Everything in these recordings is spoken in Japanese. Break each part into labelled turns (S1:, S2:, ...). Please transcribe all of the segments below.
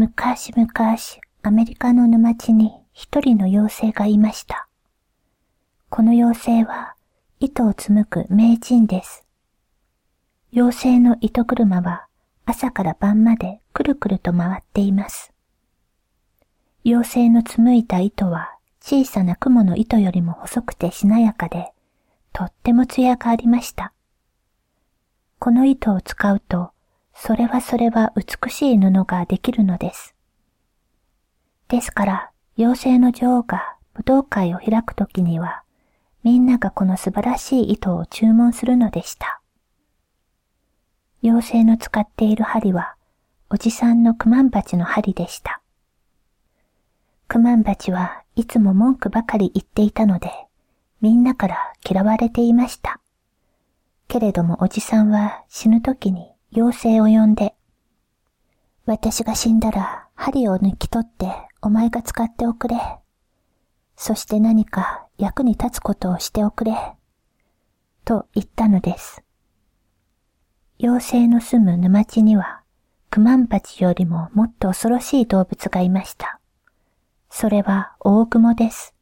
S1: 昔々、アメリカの沼地に一人の妖精がいました。この妖精は糸を紡ぐ名人です。妖精の糸車は朝から晩までくるくると回っています。妖精の紡いだ糸は小さな雲の糸よりも細くてしなやかで、とっても艶がありました。この糸を使うと、それはそれは美しい布ができるのです。ですから、妖精の女王が武道会を開くときには、みんながこの素晴らしい糸を注文するのでした。妖精の使っている針は、おじさんのクマンバチの針でした。クマンバチはいつも文句ばかり言っていたので、みんなから嫌われていました。けれどもおじさんは死ぬ時に妖精を呼んで、私が死んだら針を抜き取ってお前が使っておくれ。そして何か役に立つことをしておくれ。と言ったのです。妖精の住む沼地には、クマンバチよりももっと恐ろしい動物がいました。それは大雲です。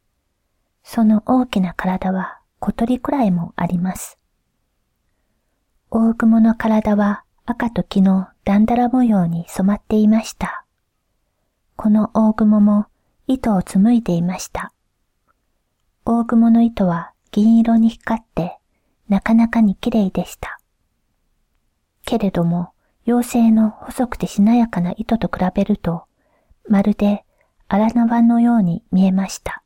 S1: その大きな体は小鳥くらいもあります。大雲の体は赤と黄のだんだら模様に染まっていました。この大雲も糸を紡いでいました。大雲の糸は銀色に光ってなかなかに綺麗でした。けれども、妖精の細くてしなやかな糸と比べると、まるで荒縄のように見えました。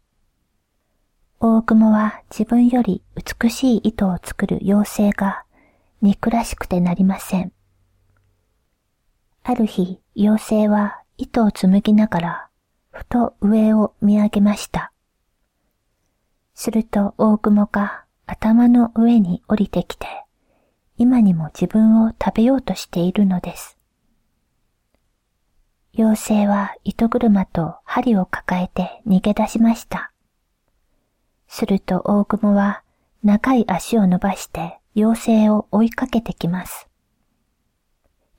S1: 大雲は自分より美しい糸を作る妖精が憎らしくてなりません。ある日、妖精は糸を紡ぎながら、ふと上を見上げました。すると大雲が頭の上に降りてきて、今にも自分を食べようとしているのです。妖精は糸車と針を抱えて逃げ出しました。すると大雲は長い足を伸ばして妖精を追いかけてきます。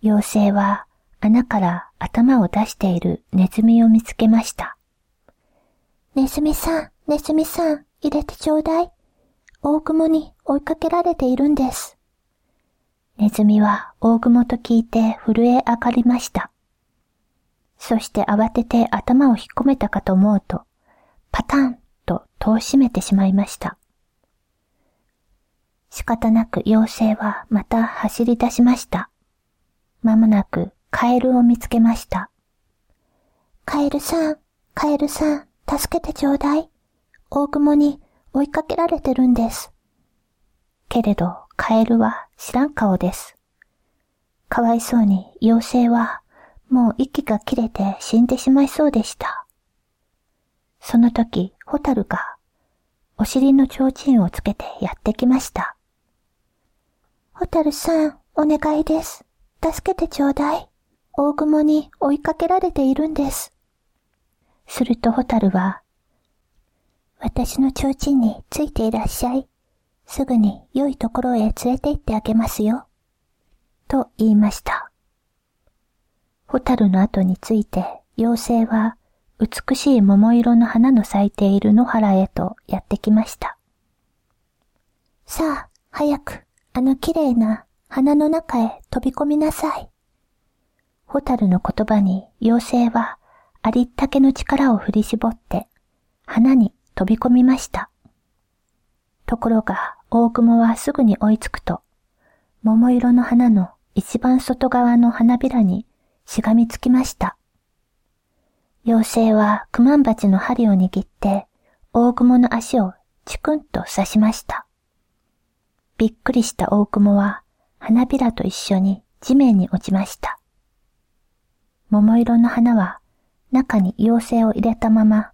S1: 妖精は穴から頭を出しているネズミを見つけました。ネズミさん、ネズミさん、入れてちょうだい。大雲に追いかけられているんです。ネズミは大雲と聞いて震え上がりました。そして慌てて頭を引っ込めたかと思うと、パタンと戸を閉めてしまいました。仕方なく妖精はまた走り出しました。まもなくカエルを見つけました。カエルさん、カエルさん、助けてちょうだい。大雲に追いかけられてるんです。けれど、カエルは知らん顔です。かわいそうに妖精はもう息が切れて死んでしまいそうでした。その時、ホタルが、お尻の提灯をつけてやってきました。ホタルさん、お願いです。助けてちょうだい。大雲に追いかけられているんです。するとホタルは、私の提灯についていらっしゃい。すぐに良いところへ連れて行ってあげますよ。と言いました。ホタルの後について妖精は美しい桃色の花の咲いている野原へとやってきました。さあ、早く、あの綺麗な花の中へ飛び込みなさい。ホタルの言葉に妖精はありったけの力を振り絞って花に飛び込みました。ところが大雲はすぐに追いつくと、桃色の花の一番外側の花びらにしがみつきました。妖精はクマンバチの針を握って大雲の足をチクンと刺しました。びっくりした大雲は花びらと一緒に地面に落ちました。桃色の花は中に妖精を入れたまま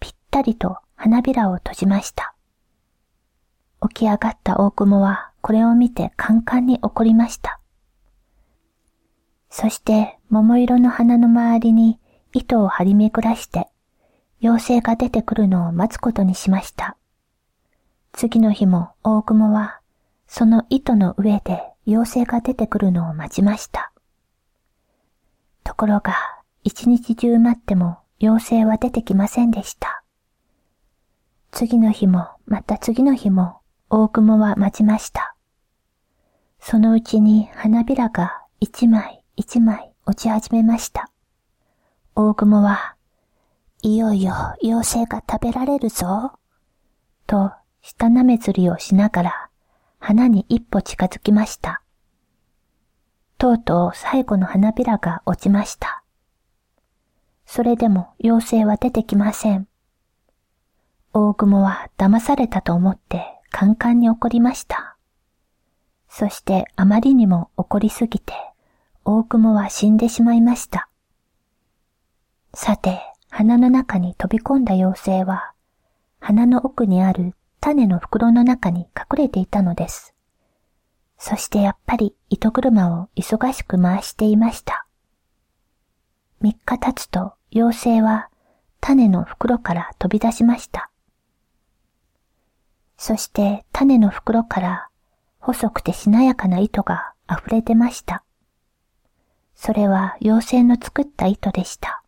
S1: ぴったりと花びらを閉じました。起き上がった大雲はこれを見てカンカンに怒りました。そして桃色の花の周りに糸を張り巡らして、妖精が出てくるのを待つことにしました。次の日も大雲は、その糸の上で妖精が出てくるのを待ちました。ところが、一日中待っても妖精は出てきませんでした。次の日もまた次の日も大雲は待ちました。そのうちに花びらが一枚一枚落ち始めました。大雲は、いよいよ妖精が食べられるぞ、と舌舐め釣りをしながら花に一歩近づきました。とうとう最後の花びらが落ちました。それでも妖精は出てきません。大雲は騙されたと思ってカンカンに怒りました。そしてあまりにも怒りすぎて、大雲は死んでしまいました。さて、鼻の中に飛び込んだ妖精は、鼻の奥にある種の袋の中に隠れていたのです。そしてやっぱり糸車を忙しく回していました。三日経つと妖精は種の袋から飛び出しました。そして種の袋から細くてしなやかな糸が溢れ出ました。それは妖精の作った糸でした。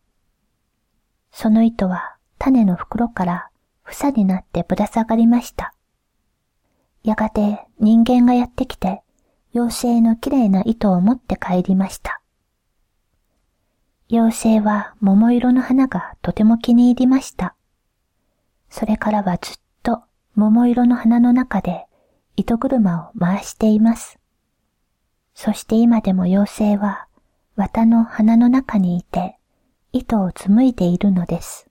S1: その糸は種の袋から房になってぶら下がりました。やがて人間がやってきて妖精のきれいな糸を持って帰りました。妖精は桃色の花がとても気に入りました。それからはずっと桃色の花の中で糸車を回しています。そして今でも妖精は綿の花の中にいて糸を紡いでいるのです。